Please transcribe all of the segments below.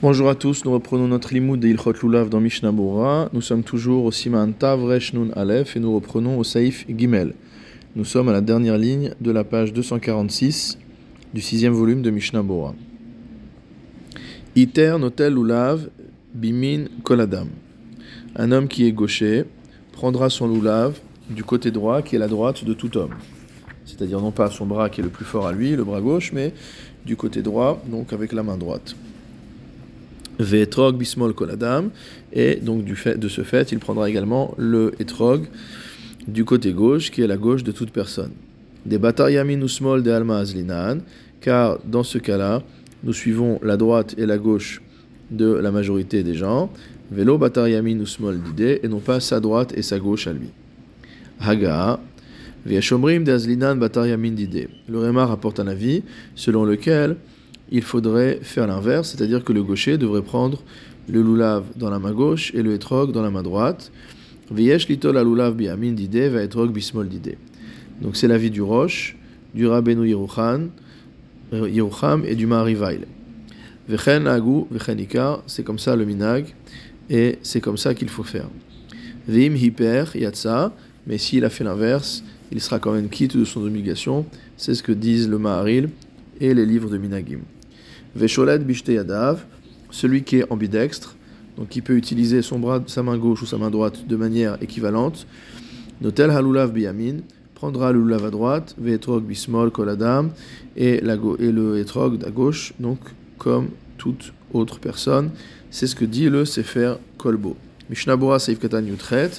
Bonjour à tous, nous reprenons notre limoud de Ilchot Lulav dans Mishnah. Nous sommes toujours au Siman Tav Aleph et nous reprenons au Saïf Gimel. Nous sommes à la dernière ligne de la page 246 du sixième volume de Mishnah. Iter Notel Lulav Bimin Koladam. Un homme qui est gaucher prendra son Lulav du côté droit qui est la droite de tout homme. C'est-à-dire non pas son bras qui est le plus fort à lui, le bras gauche, mais du côté droit, donc avec la main droite. Ve'etrog bismol koladam. Et donc de ce fait, il prendra également le etrog du côté gauche, qui est la gauche de toute personne. Des yamin usmol de alma azlinan, car dans ce cas-là, nous suivons la droite et la gauche de la majorité des gens. Velo batar yamin usmol d'idée, et non pas sa droite et sa gauche à lui. Haga. Viashomrim de azlinan batar yamin d'idée. Le Réma rapporte un avis selon lequel il faudrait faire l'inverse, c'est-à-dire que le gaucher devrait prendre le lulav dans la main gauche et le etrog dans la main droite. Litol biamin dide va etrog bismol dide. Donc c'est l'avis du Roche, du Rabbeinu Yerucham et du Maharivail. Vechen agu, vechen ikar, c'est comme ça le minag et c'est comme ça qu'il faut faire. Vim hiper yatsa, mais s'il a fait l'inverse, il sera quand même quitte de son obligation. C'est ce que disent le Maharil et les livres de Minagim. Vesholet yadav, celui qui est ambidextre, donc qui peut utiliser son bras, sa main gauche ou sa main droite de manière équivalente. Notel halulav biyamin, prendra le lulav à droite, ve'etrog bismol koladam, et, le etrog à gauche, donc comme toute autre personne. C'est ce que dit le Sefer Kolbo. Mishnabura Seif Katan Yutret,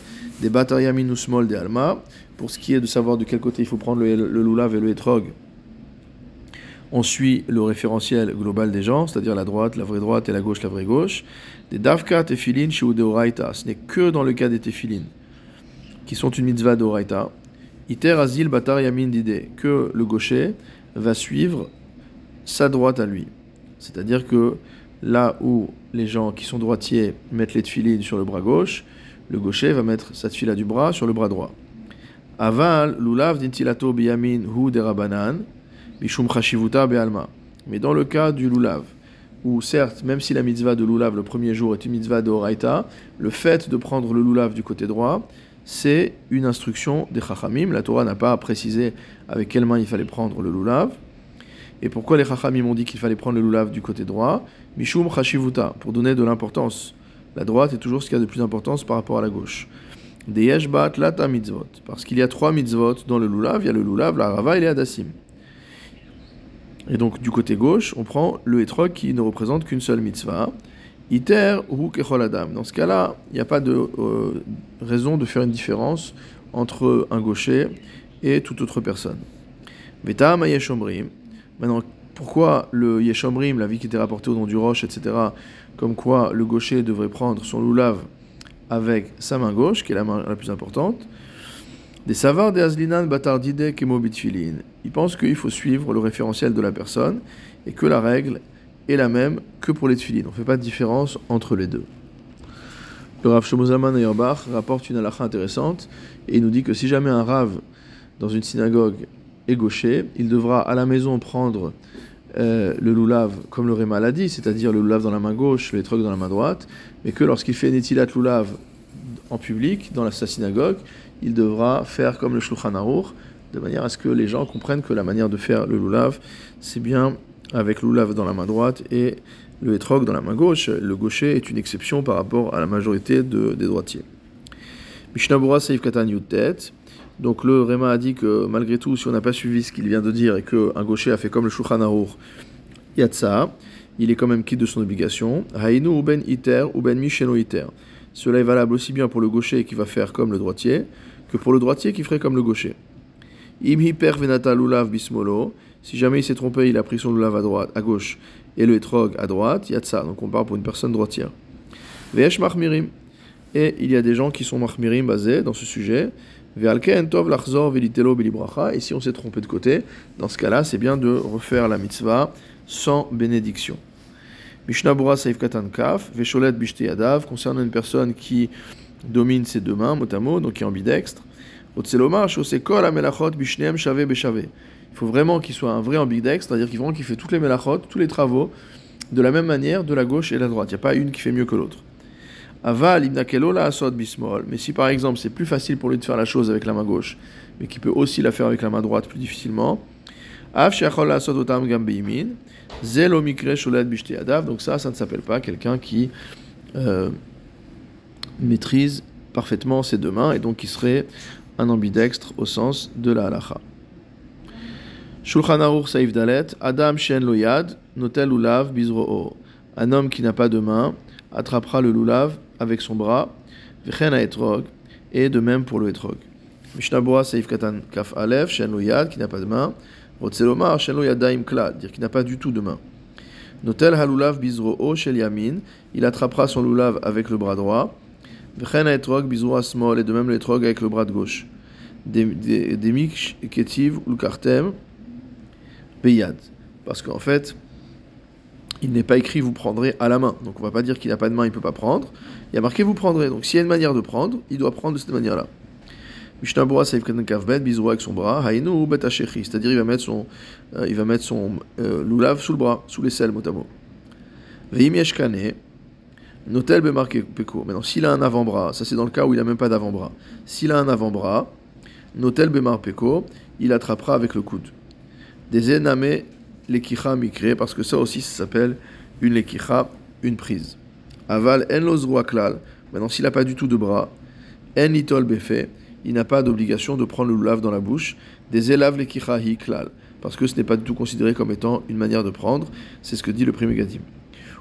des batariyamin usmol de alma, pour ce qui est de savoir de quel côté il faut prendre le lulav et le etrog on suit le référentiel global des gens, c'est-à-dire la droite, la vraie droite et la gauche, la vraie gauche. Des davka tefilin chez ce n'est que dans le cas des tefilin, qui sont une mitzvah d'Oraita. Iter azil batar yamin dide, que le gaucher va suivre sa droite à lui. C'est-à-dire que là où les gens qui sont droitiers mettent les tefilin sur le bras gauche, le gaucher va mettre sa tefila du bras sur le bras droit. Aval, lulav dintilato biyamin hu derabanan, Mishum Chashivuta Be'alma. Mais dans le cas du Lulav, où certes, même si la mitzvah de Lulav le premier jour est une mitzvah de Horaïta, le fait de prendre le Lulav du côté droit, c'est une instruction des Chachamim. La Torah n'a pas précisé avec quelle main il fallait prendre le Lulav. Et pourquoi les Chachamim ont dit qu'il fallait prendre le Lulav du côté droit? Mishum Chashivuta, pour donner de l'importance. La droite est toujours ce qu'il y a de plus d'importance par rapport à la gauche. Des Yeshbat Lata Mitzvot. Parce qu'il y a trois mitzvot dans le Lulav il y a le Lulav, la Rava et les Hadassim. Et donc du côté gauche, on prend le etrog qui ne représente qu'une seule mitzvah. Iter ou kecholadam. Dans ce cas-là, il n'y a pas de euh, raison de faire une différence entre un gaucher et toute autre personne. Vetam yeshomrim. Maintenant, pourquoi le yeshomrim, la vie qui était rapportée au nom du roche, etc., comme quoi le gaucher devrait prendre son loulav avec sa main gauche, qui est la main la plus importante des savars des Aslinan Batardide Kemobitfilin. Ils pensent qu'il faut suivre le référentiel de la personne et que la règle est la même que pour les tfilin. On ne fait pas de différence entre les deux. Le Rav Shomozaman Yerbach rapporte une halakha intéressante et il nous dit que si jamais un Rav dans une synagogue est gaucher, il devra à la maison prendre euh, le loulav comme le Réma l'a dit, c'est-à-dire le loulav dans la main gauche, les trucs dans la main droite, mais que lorsqu'il fait Netilat loulav en public, dans sa synagogue, il devra faire comme le Shulchan Aruch, de manière à ce que les gens comprennent que la manière de faire le lulav, c'est bien avec lulav dans la main droite et le etrog dans la main gauche. Le gaucher est une exception par rapport à la majorité des droitiers. Mishnabura Seif Katan Yutet. Donc le Réma a dit que malgré tout, si on n'a pas suivi ce qu'il vient de dire et qu'un gaucher a fait comme le Shulchan Aruch, Yatsa, il est quand même quitte de son obligation. Hainu ou ben iter ou ben misheno iter. Cela est valable aussi bien pour le gaucher qui va faire comme le droitier que pour le droitier qui ferait comme le gaucher. Im hiper venata lulav bismolo. Si jamais il s'est trompé, il a pris son lulav à droite, à gauche, et le etrog à droite, yatsa. Donc on parle pour une personne droitière. Vesh mahmirim. Et il y a des gens qui sont mahmirim basés dans ce sujet. tov lachzor belibracha. Et si on s'est trompé de côté, dans ce cas-là, c'est bien de refaire la mitzvah sans bénédiction. Mishnabura Saif Katan Kaf, Vesholet Bishte Yadav, concernant une personne qui domine ses deux mains, mot donc qui est ambidextre. Il faut vraiment qu'il soit un vrai ambidextre, c'est-à-dire qu'il qu'il fait toutes les melachot, tous les travaux de la même manière de la gauche et de la droite. Il n'y a pas une qui fait mieux que l'autre. Aval la asod bismol. Mais si par exemple c'est plus facile pour lui de faire la chose avec la main gauche, mais qui peut aussi la faire avec la main droite plus difficilement, donc ça, ça ne s'appelle pas quelqu'un qui euh, maîtrise parfaitement ses deux mains et donc qui serait un ambidextre au sens de la halacha. Shulchan Aruch Saif Dalet, Adam Shen Loyad, Notel Lulav Bizro Un homme qui n'a pas de main attrapera le lulav avec son bras, Vechen Etrog, et de même pour le Etrog. Mishnah Saif Katan Kaf Alef, Shen Loyad, qui n'a pas de main, Rotzelomar, Shen Loyadaim Klad, dire qu'il n'a pas du tout de main. Notel Halulav Bizro Shel Yamin, il attrapera son lulav avec le bras droit, Vechen Etrog Bizro Asmol, et de même le Etrog avec le bras de gauche. Demik Ketiv Ulkartem, Beyad. Parce qu'en fait, il n'est pas écrit vous prendrez à la main. Donc on va pas dire qu'il n'a pas de main, il peut pas prendre. Il y a marqué vous prendrez. Donc s'il y a une manière de prendre, il doit prendre de cette manière-là. Mishnah Saif Kavbet, bisou avec son bras, Hainu ou c'est-à-dire il va mettre son, euh, il va mettre son euh, loulav sous le bras, sous les selles, motamo. Veim Yeshkane, Notel Bemarke Peko. Maintenant, s'il a un avant-bras, ça c'est dans le cas où il n'a même pas d'avant-bras. S'il a un avant-bras, Notel Bemar Peko, il attrapera avec le coude. Des ename lekicha mikre, parce que ça aussi ça s'appelle une lekicha, une prise. Aval en klal. Maintenant, s'il n'a pas du tout de bras, en itol befe, il n'a pas d'obligation de prendre le lulav dans la bouche. Des elav lekicha hi klal, parce que ce n'est pas du tout considéré comme étant une manière de prendre. C'est ce que dit le premier gadim.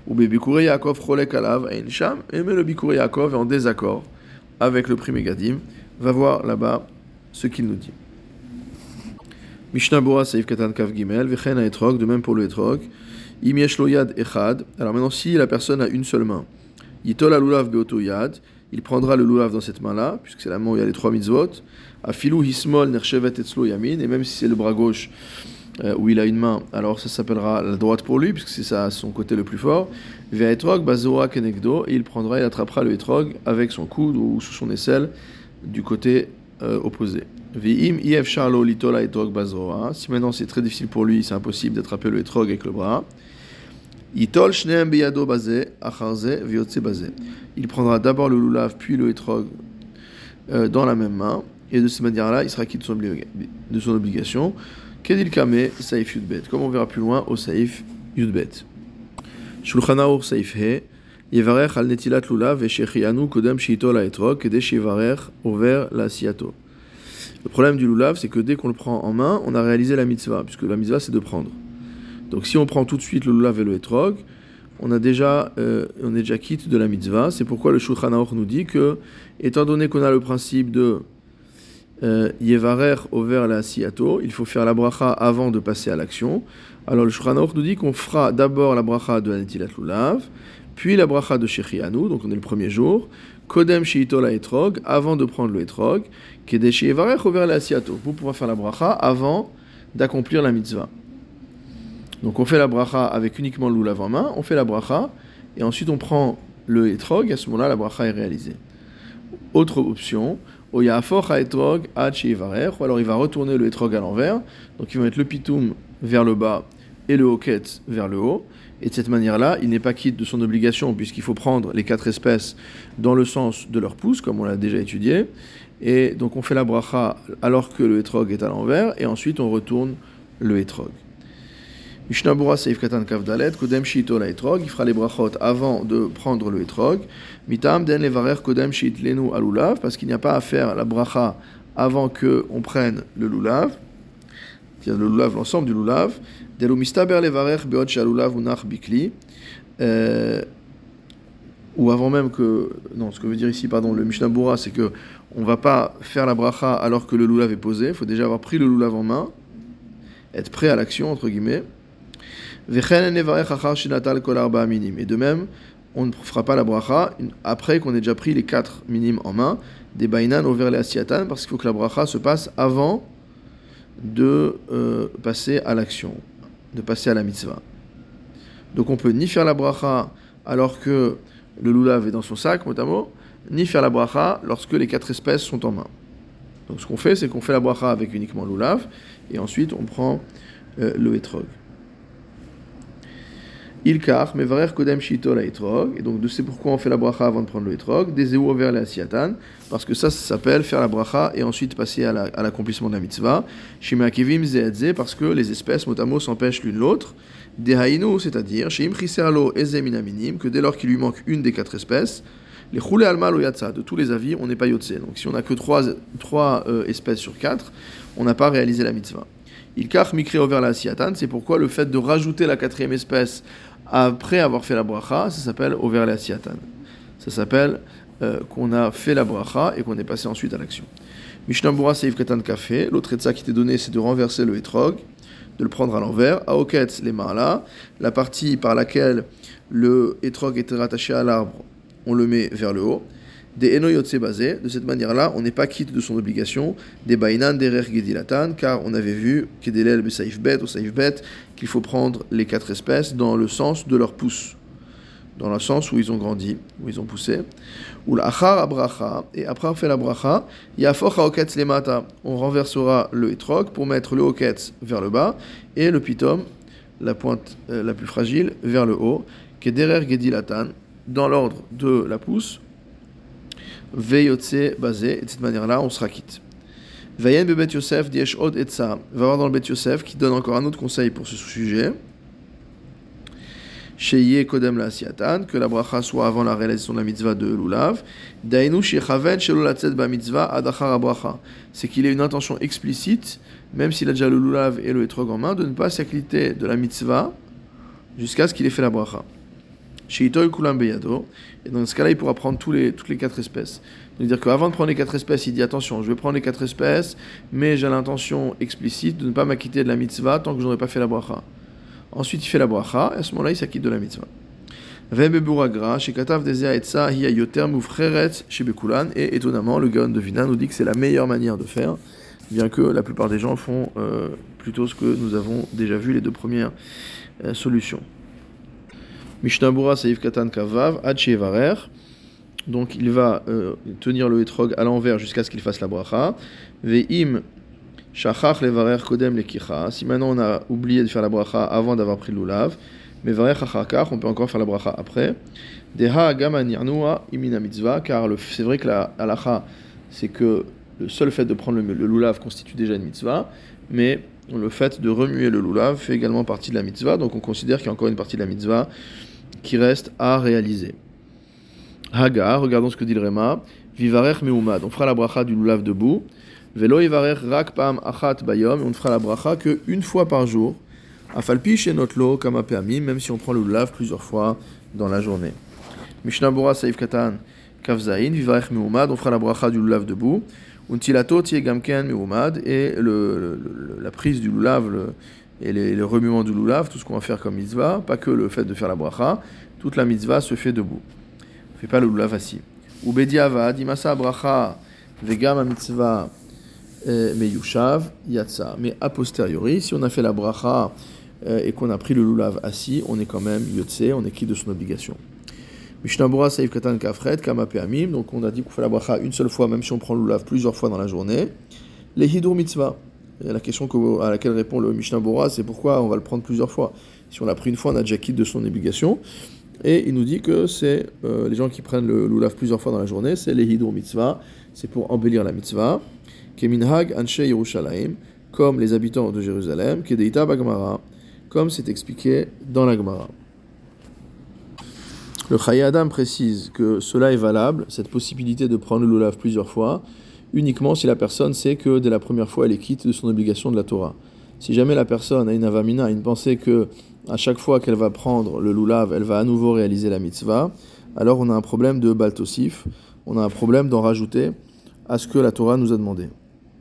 Ou bebikure Yaakov cholek alav ein sham, et mais le bikure Yaakov est en désaccord avec le premier gadim. Va voir là-bas ce qu'il nous dit. Mishnah Bora Katan Kav Gimel, Vechen Etrog, de même pour le Etrog. Im Yad Echad. Alors maintenant, si la personne a une seule main, Yitol Alulav Beoto Yad, il prendra le lulav dans cette main-là, puisque c'est la main où il y a les trois mitzvot. Afilou Hismol Nerchevet Etzlo Yamin, et même si c'est le bras gauche euh, où il a une main, alors ça s'appellera la droite pour lui, puisque c'est ça son côté le plus fort. Ve Etrog Bazoa Kenegdo, et il prendra, il attrapera le Etrog avec son coude ou sous son aisselle du côté euh, opposé. V'im if charlo litola etrog bazoa. Si maintenant c'est très difficile pour lui, c'est impossible d'attraper le etrog avec le bras. Il prendra d'abord le lulav puis le etrog euh, dans la même main. Et de cette manière-là, il sera quitte de son obligation. Kedil kame saif yudbet. Comme on verra plus loin au saif yudbet. Shulchan Aruch saif he. Yevarech al netilat lulav veshechianu kodem shitol etrog kedesh yevarech over la siato. Le problème du lulav, c'est que dès qu'on le prend en main, on a réalisé la mitzvah, puisque la mitzvah, c'est de prendre. Donc si on prend tout de suite le lulav et le etrog, on, a déjà, euh, on est déjà quitte de la mitzvah. C'est pourquoi le Shulchan Aruch nous dit que, étant donné qu'on a le principe de euh, yevarer over la siato, il faut faire la bracha avant de passer à l'action. Alors le Shulchan Aruch nous dit qu'on fera d'abord la bracha de Anetilat Lulav, puis la bracha de Shechianu, donc on est le premier jour, Kodem Sheitola Etrog, avant de prendre le Etrog, Kedeshi Evarech over la Asiato, pour pouvoir faire la bracha avant d'accomplir la mitzvah. Donc on fait la bracha avec uniquement le en main, on fait la bracha, et ensuite on prend le etrog, et à ce moment-là la bracha est réalisée. Autre option, ou alors il va retourner le etrog à l'envers, donc il va mettre le pitoum vers le bas et le hoket vers le haut, et de cette manière-là, il n'est pas quitte de son obligation, puisqu'il faut prendre les quatre espèces dans le sens de leur pouce, comme on l'a déjà étudié. Et donc on fait la bracha alors que le etrog est à l'envers, et ensuite on retourne le etrog. Mishnabura Seif Katan Kavdalet, Kodem Shito la etrog, il fera les brachot avant de prendre le etrog. Mitam Den Levarer Kodem Shit Lenu Alulav, parce qu'il n'y a pas à faire la bracha avant que on prenne le lulav, le lulav, l'ensemble du lulav. Bikli. Euh, ou avant même que. Non, ce que veut dire ici, pardon, le Mishnah Bura, c'est que on va pas faire la bracha alors que le lulav est posé. Il faut déjà avoir pris le lulav en main, être prêt à l'action, entre guillemets. Et de même, on ne fera pas la bracha après qu'on ait déjà pris les quatre minimes en main, des bainan over les asiatan, parce qu'il faut que la bracha se passe avant de euh, passer à l'action de passer à la mitzvah. Donc on peut ni faire la bracha alors que le lulav est dans son sac, mot ni faire la bracha lorsque les quatre espèces sont en main. Donc ce qu'on fait, c'est qu'on fait la bracha avec uniquement le lulav, et ensuite on prend euh, le etrog. Il car, mais varer kodem shito la etrog, et donc c'est pourquoi on fait la bracha avant de prendre le etrog, des vers la siatan, parce que ça, s'appelle faire la bracha et ensuite passer à l'accomplissement de la mitzvah. Shimakivim zeadze, parce que les espèces motamo s'empêchent l'une l'autre. Des haïno, c'est-à-dire, chez imchiserlo minim, que dès lors qu'il lui manque une des quatre espèces, les roulés alma lo yatsa, de tous les avis, on n'est pas yotse. Donc si on n'a que trois, trois euh, espèces sur quatre, on n'a pas réalisé la mitzvah. Il kach mikre over la siatan, c'est pourquoi le fait de rajouter la quatrième espèce après avoir fait la bracha, ça s'appelle over la siatan. Ça s'appelle euh, qu'on a fait la bracha et qu'on est passé ensuite à l'action. Mishnambura Seif Katan Café, l'autre etza qui t'est donné, c'est de renverser le etrog, de le prendre à l'envers. Aoket les mains là, la partie par laquelle le etrog était rattaché à l'arbre, on le met vers le haut des enoyotse basé. De cette manière-là, on n'est pas quitte de son obligation. Des bainan derer gedilatan, car on avait vu kedelel saif bet ou saif qu'il faut prendre les quatre espèces dans le sens de leur pousse, dans le sens où ils ont grandi, où ils ont poussé. Ou l'achar abracha, et après on fait la bracha, yafoch haoketz lemata, on renversera le etrog pour mettre le hoketz vers le bas et le pitom, la pointe euh, la plus fragile, vers le haut, kederer gedilatan, dans l'ordre de la pousse Veyotse basé, et de cette manière-là, on sera quitte. Vayen bebet Yosef diesh od etza. Va voir dans le bet Yosef qui donne encore un autre conseil pour ce sujet. Sheye kodem la siatan, que la bracha soit avant la réalisation de la mitzvah de lulav. Dainu shechaven shelolatzet ba mitzvah adachar bracha. C'est qu'il ait une intention explicite, même s'il a déjà le lulav et le etrog en main, de ne pas s'acquitter de la mitzvah jusqu'à ce qu'il ait fait la bracha. Et dans ce cas-là, il pourra prendre toutes les quatre espèces. C'est-à-dire qu'avant de prendre les quatre espèces, il dit attention, je vais prendre les quatre espèces, mais j'ai l'intention explicite de ne pas m'acquitter de la mitzvah tant que je n'aurai pas fait la bracha. Ensuite, il fait la bracha, et à ce moment-là, il s'acquitte de la mitzvah. Et étonnamment, le Gaon de Vina nous dit que c'est la meilleure manière de faire, bien que la plupart des gens font euh, plutôt ce que nous avons déjà vu les deux premières euh, solutions. Mishnabura Saïf Katan Kavav, Varer. Donc il va euh, tenir le etrog à l'envers jusqu'à ce qu'il fasse la bracha. Ve'im Shachach Levarer Kodem Lekicha. Si maintenant on a oublié de faire la bracha avant d'avoir pris le lulav, mais Varer Chachakach, on peut encore faire la bracha après. Deha Gama Nirnua Imina Mitzvah, car c'est vrai que la halacha, c'est que le seul fait de prendre le, le lulav constitue déjà une mitzvah, mais le fait de remuer le lulav fait également partie de la mitzvah, donc on considère qu'il y a encore une partie de la mitzvah qui reste à réaliser. Haga, regardons ce que dit le Réma. Vivarech meumad. On fera la bracha du lulav debout. Velo yivarech rak pam achat bayom. On ne fera la bracha que une fois par jour. Afalpi chez notlo kamapeamim, même si on prend le lulav plusieurs fois dans la journée. Mishnah Bora Saif Katan Kavzain. Vivarech meumad. On fera la bracha du lulav debout. Untilato tie gamken meumad. Et le, la prise du lulav, et le remuement du lulav, tout ce qu'on va faire comme mitzvah, pas que le fait de faire la bracha, toute la mitzvah se fait debout. On ne fait pas le lulav assis. Ou bediavad, imasa bracha vegam mitzvah eh, meyushav yatsa. Mais a posteriori, si on a fait la bracha eh, et qu'on a pris le lulav assis, on est quand même yotse, on est quitte de son obligation. Mishnabura saif katan kafret kama peamim. Donc on a dit qu'on fait la bracha une seule fois, même si on prend le lulav plusieurs fois dans la journée. Les hidur mitzvah la question à laquelle répond le Mishnah Bora, c'est pourquoi on va le prendre plusieurs fois. Si on l'a pris une fois, on a déjà quitté de son obligation. Et il nous dit que c'est euh, les gens qui prennent le lulav plusieurs fois dans la journée, c'est les hidur mitzvah, c'est pour embellir la mitzvah. Keminhag anshe Yerushalayim, comme les habitants de Jérusalem, kedeita bagmara, comme c'est expliqué dans la Gemara. Le Adam précise que cela est valable, cette possibilité de prendre le lulav plusieurs fois, uniquement si la personne sait que dès la première fois elle est quitte de son obligation de la Torah. Si jamais la personne a une avamina, une pensée que à chaque fois qu'elle va prendre le lulav, elle va à nouveau réaliser la mitzvah, alors on a un problème de baltosif, on a un problème d'en rajouter à ce que la Torah nous a demandé.